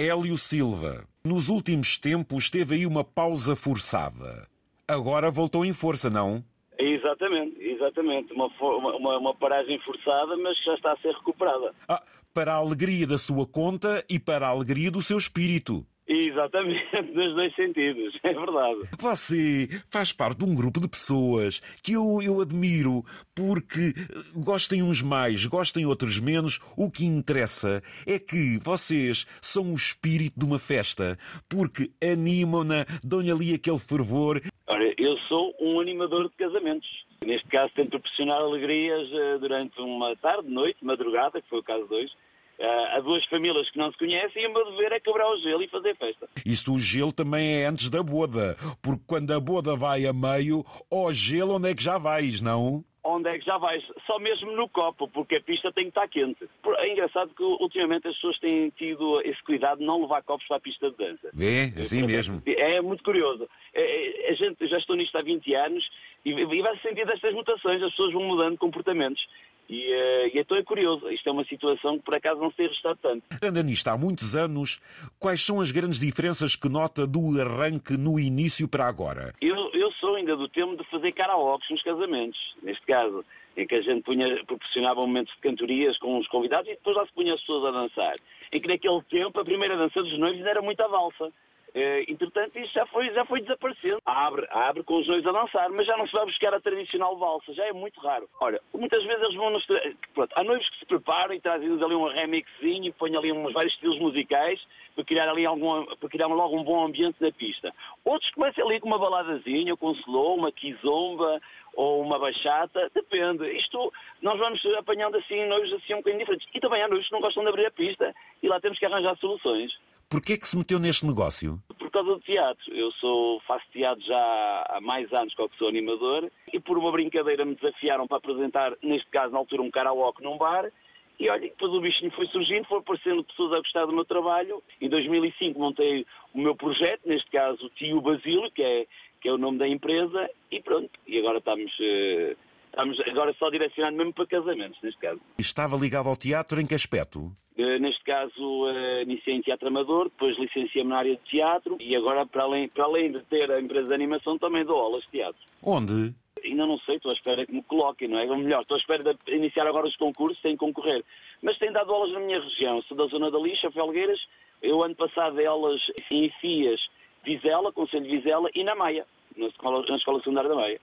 Hélio Silva. Nos últimos tempos teve aí uma pausa forçada. Agora voltou em força, não? Exatamente, exatamente. Uma, uma, uma paragem forçada, mas já está a ser recuperada. Ah, para a alegria da sua conta e para a alegria do seu espírito. Exatamente, nos dois sentidos, é verdade. Você faz parte de um grupo de pessoas que eu, eu admiro porque gostem uns mais, gostem outros menos. O que interessa é que vocês são o espírito de uma festa, porque animam-na, dão-lhe ali aquele fervor. Ora, eu sou um animador de casamentos. Neste caso, tento proporcionar alegrias eh, durante uma tarde, noite, madrugada, que foi o caso de hoje Uh, há duas famílias que não se conhecem e o meu dever é quebrar o gelo e fazer festa. Isso o gelo também é antes da boda, porque quando a boda vai a meio, ó gelo onde é que já vais, não? Onde é que já vais? Só mesmo no copo, porque a pista tem que estar quente. É engraçado que ultimamente as pessoas têm tido esse cuidado de não levar copos para a pista de dança. Vê, assim mesmo. É muito curioso. É, é, a gente já estou nisto há 20 anos e, e vai-se sentir destas mutações, as pessoas vão mudando comportamentos. E, uh, e então é curioso, isto é uma situação que por acaso não se tem registado tanto. Anda nisto há muitos anos, quais são as grandes diferenças que nota do arranque no início para agora? Eu, eu sou ainda do tempo de fazer karaokes nos casamentos, neste caso, em que a gente punha, proporcionava momentos de cantorias com os convidados e depois lá se punha as pessoas a dançar. Em que naquele tempo a primeira dança dos noivos era muito a valsa. Uh, entretanto, isso já foi, já foi desaparecendo. Abre, abre com os noivos a dançar, mas já não se vai buscar a tradicional valsa, já é muito raro. Olha, muitas vezes eles vão nos. Pronto, há noivos que se preparam e trazem ali um remixzinho e põem ali uns vários estilos musicais para criar ali algum, para criar logo um bom ambiente na pista. Outros começam ali com uma baladazinha, com um slow, uma kizomba ou uma bachata, depende. Isto, nós vamos apanhando assim noivos assim um bocadinho diferentes. E também há noivos que não gostam de abrir a pista e lá temos que arranjar soluções. Porquê é que se meteu neste negócio? Por causa do teatro. Eu sou, faço teatro já há mais anos que sou animador e por uma brincadeira me desafiaram para apresentar, neste caso na altura, um karaoke num bar e olha, depois o bichinho foi surgindo, foi aparecendo pessoas a gostar do meu trabalho. Em 2005 montei o meu projeto, neste caso o Tio Basílio, que é, que é o nome da empresa, e pronto. E agora estamos, uh, estamos agora só direcionado mesmo para casamentos, neste caso. Estava ligado ao teatro em que aspecto? Eh, neste caso, uh, iniciei em teatro amador, depois licenciei-me na área de teatro e agora, para além, para além de ter a empresa de animação, também dou aulas de teatro. Onde? Ainda não sei, estou à espera que me coloquem, não é? Ou melhor, estou à espera de iniciar agora os concursos sem concorrer. Mas tenho dado aulas na minha região, sou da zona da Lixa, Felgueiras. Eu, ano passado, dei aulas em FIAS, Vizela, Conselho de Vizela e na Maia, na Escola, na escola Secundária da Maia.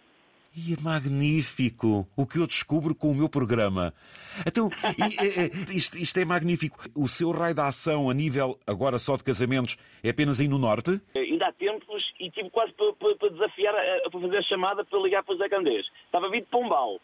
E é magnífico o que eu descubro com o meu programa. Então, isto, isto, é magnífico. O seu raio de ação a nível, agora só de casamentos, é apenas aí no Norte? Ainda há tempos e tive quase para, para, para desafiar, para fazer a chamada para ligar para o Zé Candês. Estava vir de Pombal.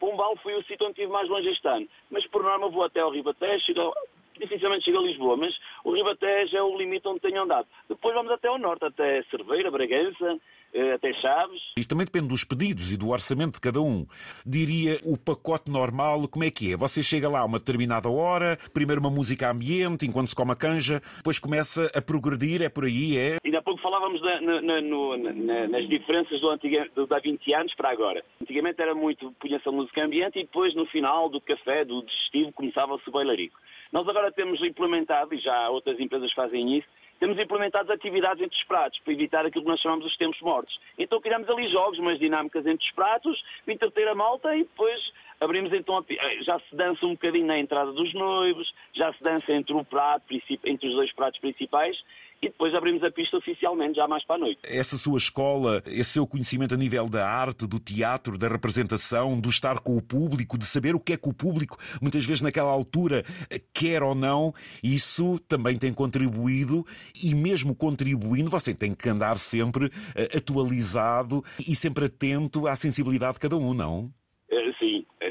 Pombal foi o sítio onde estive mais longe este ano. Mas por norma vou até ao Ribatejo, dificilmente chego a Lisboa, mas o Ribatejo é o limite onde tenho andado. Depois vamos até ao norte, até Cerveira, Bragança, eh, até Chaves. Isto também depende dos pedidos e do orçamento de cada um. Diria o pacote normal, como é que é? Você chega lá a uma determinada hora, primeiro uma música ambiente, enquanto se come a canja, depois começa a progredir, é por aí, é? Ainda há pouco falávamos na, na, no, na, nas diferenças do antiga, do, há 20 anos para agora. Antigamente era muito, punha-se a música ambiente e depois no final do café, do digestivo, começava-se o bailarico. Nós agora temos implementado, e já outras empresas fazem isso, temos implementado atividades entre os pratos, para evitar aquilo que nós chamamos os tempos mortos. Então criamos ali jogos, umas dinâmicas entre os pratos, entreter a malta e depois abrimos então, a... Eh, já se dança um bocadinho na entrada dos noivos, já se dança entre o prato, entre os dois pratos principais e depois abrimos a pista oficialmente, já mais para a noite. Essa sua escola, esse seu conhecimento a nível da arte, do teatro, da representação, do estar com o público, de saber o que é que o público, muitas vezes naquela altura, quer ou não, isso também tem contribuído e mesmo contribuindo, você tem que andar sempre eh, atualizado e sempre atento à sensibilidade de cada um, não?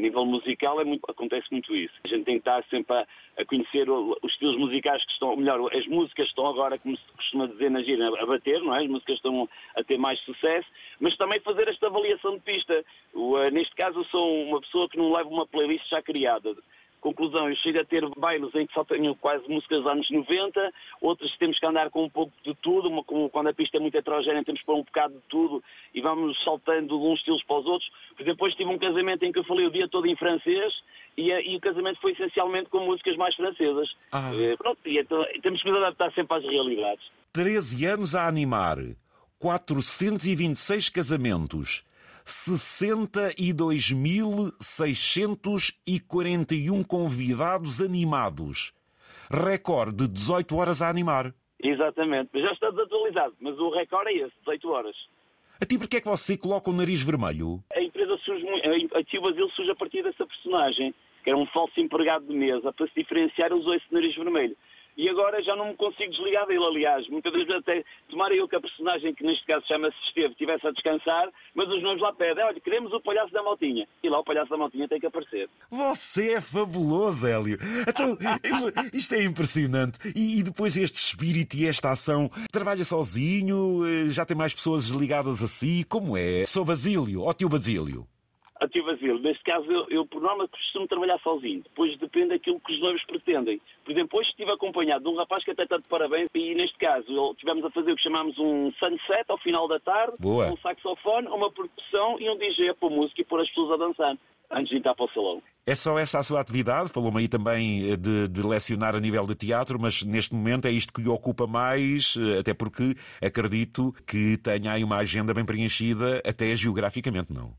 Nível musical é muito, acontece muito isso. A gente tem que estar sempre a, a conhecer os estilos musicais que estão, melhor, as músicas estão agora, como se costuma dizer na gira, a bater, não é? As músicas estão a ter mais sucesso, mas também fazer esta avaliação de pista. O, uh, neste caso, eu sou uma pessoa que não leva uma playlist já criada. Conclusão, eu chego a ter bailes em que só tenho quase músicas dos anos 90, outras temos que andar com um pouco de tudo, uma, quando a pista é muito heterogénea temos que pôr um bocado de tudo e vamos saltando de uns estilos para os outros. Depois tive um casamento em que eu falei o dia todo em francês e, e o casamento foi essencialmente com músicas mais francesas. Ah. Eh, pronto, e então, temos que nos adaptar sempre às realidades. 13 anos a animar, 426 casamentos, 62.641 convidados animados. Recorde de 18 horas a animar. Exatamente, já está desatualizado, mas o recorde é esse, 18 horas. A ti porquê é que você coloca o nariz vermelho? A empresa surge, a Tio surge a partir dessa personagem, que era um falso empregado de mesa, para se diferenciar usou esse nariz vermelho e agora já não me consigo desligar dele, aliás. Muitas vezes até tomara eu que a personagem, que neste caso chama-se Esteve, estivesse a descansar, mas os noivos lá pedem, olha, queremos o palhaço da Maltinha. E lá o palhaço da Maltinha tem que aparecer. Você é fabuloso, Hélio. Então, isto é impressionante. E, e depois este espírito e esta ação, trabalha sozinho? Eh, já tem mais pessoas ligadas a si? Como é? Sou Basílio, ó tio Basílio. A tio Basílio, neste caso eu, eu, por norma costumo trabalhar sozinho, depois depende daquilo que os noivos pretendem. Por exemplo, hoje estive acompanhado de um rapaz que até está de parabéns e neste caso tivemos a fazer o que chamamos um sunset ao final da tarde, Boa. um saxofone, uma percussão e um DJ a pôr música e pôr as pessoas a dançar antes de entrar para o salão. É só esta a sua atividade? Falou-me aí também eh, de, de, lecionar a nível de teatro, mas neste momento é isto que lhe ocupa mais, eh, até porque acredito que tenha aí uma agenda bem preenchida, até geograficamente, não?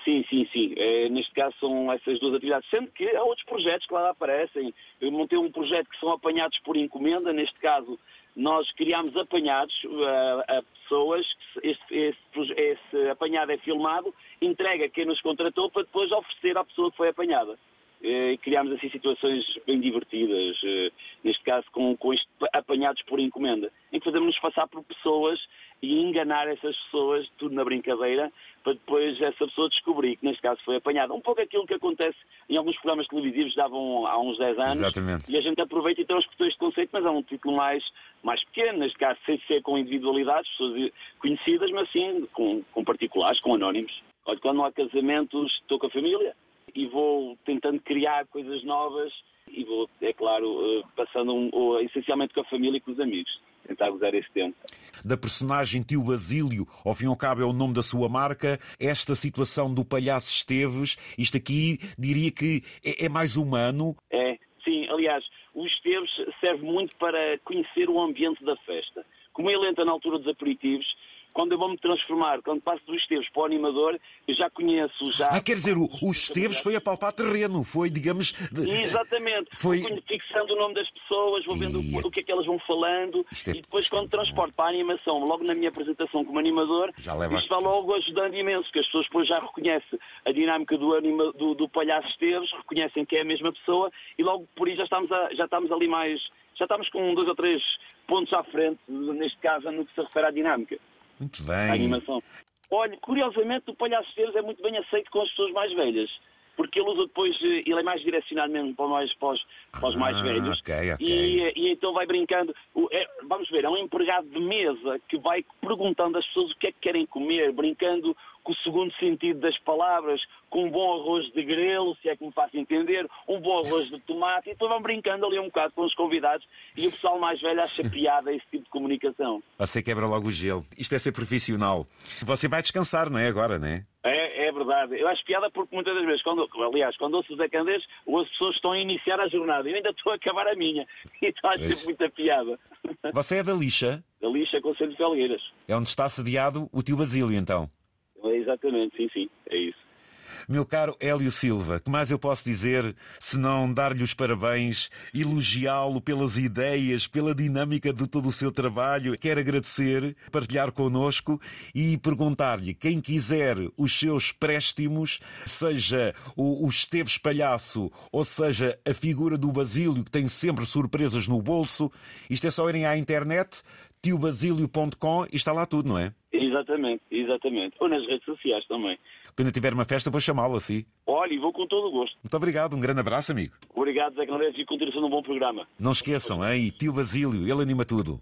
Eh, sim, sim, sim. É, neste caso são essas duas atividades. Sendo que há outros projetos que lá aparecem. Eu montei um projeto que são apanhados por encomenda. Neste caso, nós criámos apanhados uh, a pessoas. Este, este, esse apanhado é filmado, entrega quem nos contratou para depois oferecer à pessoa que foi apanhada. Uh, criámos assim situações bem divertidas, uh, neste caso com, com este, apanhados por encomenda, em que fazemos-nos passar por pessoas e enganar essas pessoas, tudo na brincadeira, para depois essa pessoa descobrir que neste caso foi apanhada. Um pouco aquilo que acontece em alguns programas televisivos davam há uns 10 anos. Exatamente. E a gente aproveita e transportou este conceito, mas é um título mais, mais pequeno, neste caso sem ser com individualidades, pessoas conhecidas, mas sim com, com particulares, com anónimos. Olha, quando não há casamentos, estou com a família e vou tentando criar coisas novas e vou, é claro, eh, passando um, essencialmente com a família e com os amigos tentar gozar esse tempo. Da personagem Tio Basílio, ao fim e ao cabo é o nome da sua marca, esta situação do palhaço Esteves, isto aqui diria que é, é mais humano. É, sim, aliás, o Esteves serve muito para conhecer o ambiente da festa. Como ele entra na altura dos aperitivos, quando eu vou me transformar, quando passo dos Esteves para o animador, eu já conheço, já... Ah, quer dizer, o, o Esteves foi a palpar terreno, foi, digamos... De... Exatamente, foi fixando o nome das pessoas, vou vendo e... o que é que elas vão falando, é... e depois quando transporto para a animação, logo na minha apresentação como animador, já leva... isto vai logo ajudando imenso, que as pessoas depois já reconhecem a dinâmica do, anima... do, do palhaço Esteves, reconhecem que é a mesma pessoa, e logo por aí já estamos, a... já estamos ali mais... Já estamos com dois ou três pontos à frente, neste caso, no que se refere à dinâmica. Muito bem. A animação. Olha, curiosamente o Palhaço Teres é muito bem aceito com as pessoas mais velhas. Porque ele usa depois, eh, ele é mais direcionado mesmo para, mais, para, os, para os mais ah, velhos. Okay, okay. E, e, então vai brincando. É, vamos ver, é um empregado de mesa que vai perguntando às pessoas o que é que querem comer, brincando com o segundo sentido das palavras, com um bom arroz de grelo, se é que me faço entender, um bom arroz de tomate, e depois vão brincando ali um bocado com os convidados e o pessoal mais velho acha piada esse tipo de comunicação. Você quebra logo o gelo. Isto é ser profissional. Você vai descansar, não é? Agora, não é? É, é verdade. Eu acho piada porque muitas das vezes, quando, aliás, quando ouço o Zé Candês, as pessoas estão a iniciar a jornada. Eu ainda estou a acabar a minha. Então acho sempre muita piada. Você é da lixa? Da lixa, Conselho de Felgueiras. É onde está sediado o tio Basílio, então? É exatamente, sim, sim, é isso. Meu caro Hélio Silva, que mais eu posso dizer se não dar-lhe os parabéns, elogiá-lo pelas ideias, pela dinâmica de todo o seu trabalho? Quero agradecer, partilhar connosco e perguntar-lhe, quem quiser os seus préstimos, seja o, o Esteves Palhaço ou seja a figura do Basílio, que tem sempre surpresas no bolso, isto é só irem à internet, tiobasílio.com e está lá tudo, não é? Exatamente, exatamente. Ou nas redes sociais também. Quando eu tiver uma festa, vou chamá-lo assim. Olha, e vou com todo o gosto. Muito obrigado, um grande abraço, amigo. Obrigado, Zé Canales, e continuação de um bom programa. Não esqueçam, hein? Tio Basílio, ele anima tudo.